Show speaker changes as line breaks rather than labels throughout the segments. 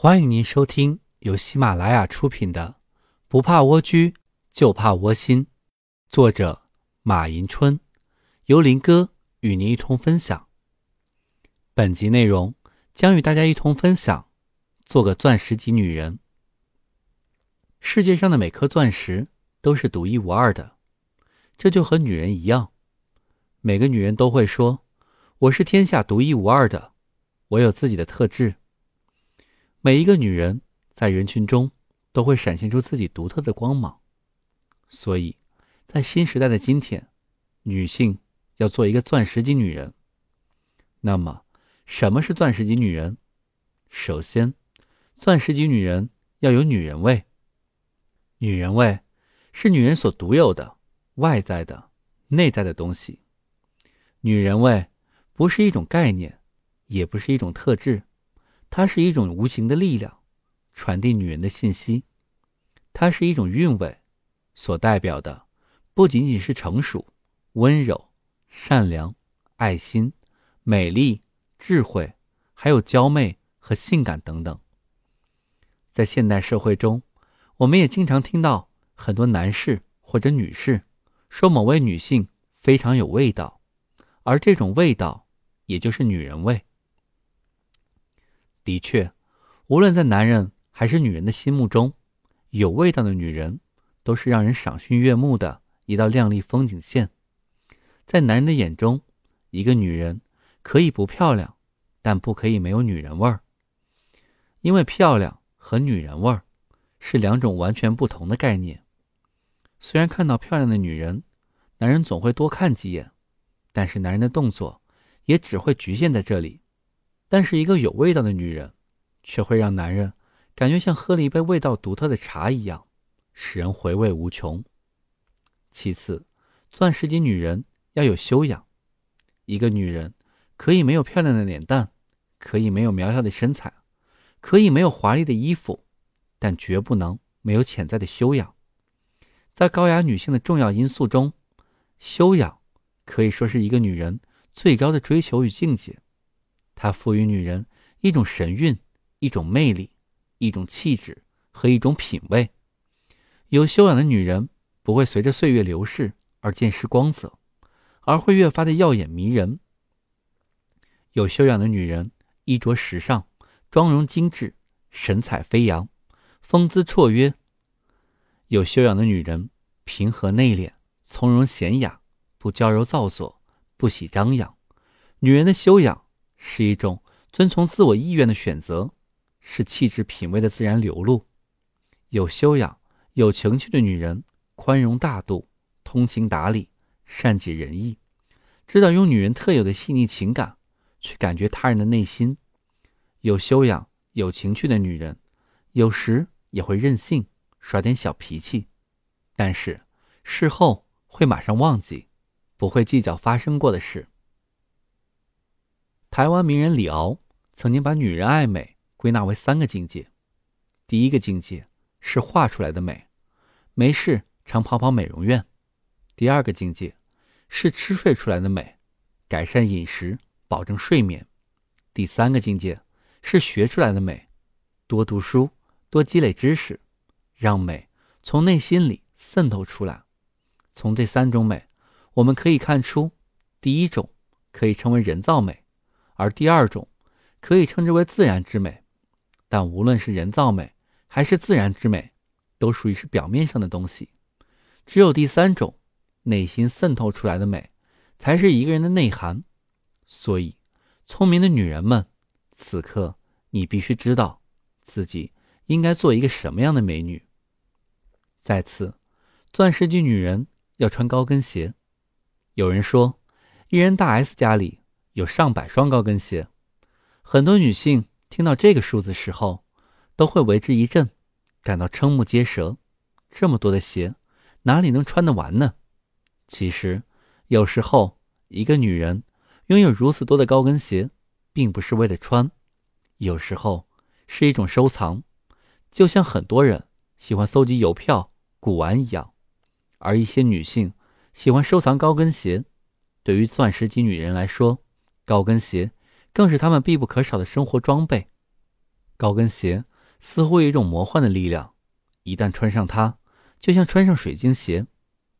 欢迎您收听由喜马拉雅出品的《不怕蜗居就怕窝心》，作者马迎春，由林哥与您一同分享。本集内容将与大家一同分享：做个钻石级女人。世界上的每颗钻石都是独一无二的，这就和女人一样，每个女人都会说：“我是天下独一无二的，我有自己的特质。”每一个女人在人群中都会闪现出自己独特的光芒，所以，在新时代的今天，女性要做一个钻石级女人。那么，什么是钻石级女人？首先，钻石级女人要有女人味。女人味是女人所独有的外在的、内在的东西。女人味不是一种概念，也不是一种特质。它是一种无形的力量，传递女人的信息。它是一种韵味，所代表的不仅仅是成熟、温柔、善良、爱心、美丽、智慧，还有娇媚和性感等等。在现代社会中，我们也经常听到很多男士或者女士说某位女性非常有味道，而这种味道也就是女人味。的确，无论在男人还是女人的心目中，有味道的女人都是让人赏心悦目的一道亮丽风景线。在男人的眼中，一个女人可以不漂亮，但不可以没有女人味儿。因为漂亮和女人味儿是两种完全不同的概念。虽然看到漂亮的女人，男人总会多看几眼，但是男人的动作也只会局限在这里。但是，一个有味道的女人，却会让男人感觉像喝了一杯味道独特的茶一样，使人回味无穷。其次，钻石级女人要有修养。一个女人可以没有漂亮的脸蛋，可以没有苗条的身材，可以没有华丽的衣服，但绝不能没有潜在的修养。在高雅女性的重要因素中，修养可以说是一个女人最高的追求与境界。它赋予女人一种神韵、一种魅力、一种气质和一种品味。有修养的女人不会随着岁月流逝而渐失光泽，而会越发的耀眼迷人。有修养的女人衣着时尚、妆容精致、神采飞扬、风姿绰约。有修养的女人平和内敛、从容娴雅，不娇柔造作，不喜张扬。女人的修养。是一种遵从自我意愿的选择，是气质品味的自然流露。有修养、有情趣的女人，宽容大度、通情达理、善解人意，知道用女人特有的细腻情感去感觉他人的内心。有修养、有情趣的女人，有时也会任性，耍点小脾气，但是事后会马上忘记，不会计较发生过的事。台湾名人李敖曾经把女人爱美归纳为三个境界：第一个境界是画出来的美，没事常跑跑美容院；第二个境界是吃睡出来的美，改善饮食，保证睡眠；第三个境界是学出来的美，多读书，多积累知识，让美从内心里渗透出来。从这三种美，我们可以看出，第一种可以称为人造美。而第二种，可以称之为自然之美，但无论是人造美还是自然之美，都属于是表面上的东西。只有第三种，内心渗透出来的美，才是一个人的内涵。所以，聪明的女人们，此刻你必须知道自己应该做一个什么样的美女。再次，钻石级女人要穿高跟鞋。有人说，一人大 S 家里。有上百双高跟鞋，很多女性听到这个数字时候，都会为之一振，感到瞠目结舌。这么多的鞋，哪里能穿得完呢？其实，有时候一个女人拥有如此多的高跟鞋，并不是为了穿，有时候是一种收藏，就像很多人喜欢搜集邮票、古玩一样。而一些女性喜欢收藏高跟鞋，对于钻石级女人来说，高跟鞋更是他们必不可少的生活装备。高跟鞋似乎有一种魔幻的力量，一旦穿上它，就像穿上水晶鞋，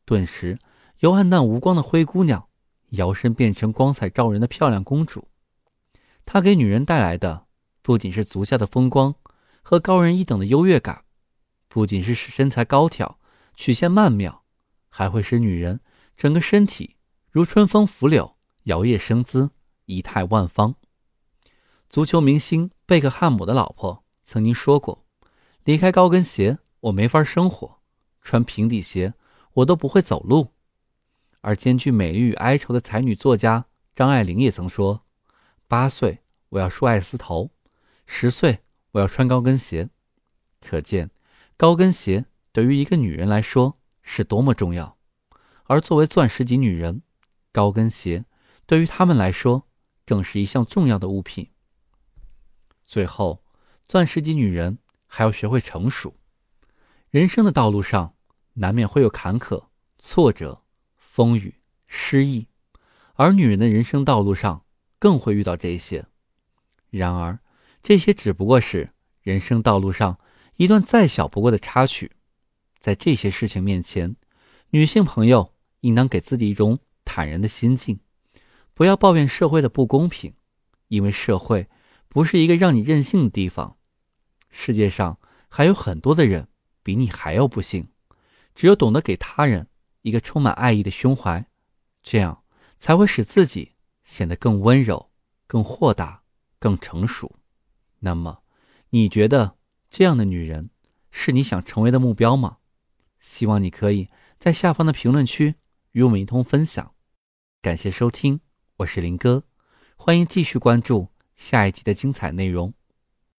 顿时由暗淡无光的灰姑娘摇身变成光彩照人的漂亮公主。她给女人带来的不仅是足下的风光和高人一等的优越感，不仅是使身材高挑、曲线曼妙，还会使女人整个身体如春风拂柳、摇曳生姿、仪态万方。足球明星贝克汉姆的老婆曾经说过：“离开高跟鞋，我没法生活；穿平底鞋，我都不会走路。”而兼具美丽与哀愁的才女作家张爱玲也曾说：“八岁我要梳爱丝头，十岁我要穿高跟鞋。”可见，高跟鞋对于一个女人来说是多么重要。而作为钻石级女人，高跟鞋对于她们来说更是一项重要的物品。最后，钻石级女人还要学会成熟。人生的道路上，难免会有坎坷、挫折、风雨、失意，而女人的人生道路上更会遇到这些。然而，这些只不过是人生道路上一段再小不过的插曲。在这些事情面前，女性朋友应当给自己一种坦然的心境，不要抱怨社会的不公平，因为社会。不是一个让你任性的地方，世界上还有很多的人比你还要不幸。只有懂得给他人一个充满爱意的胸怀，这样才会使自己显得更温柔、更豁达、更成熟。那么，你觉得这样的女人是你想成为的目标吗？希望你可以在下方的评论区与我们一同分享。感谢收听，我是林哥，欢迎继续关注。下一集的精彩内容。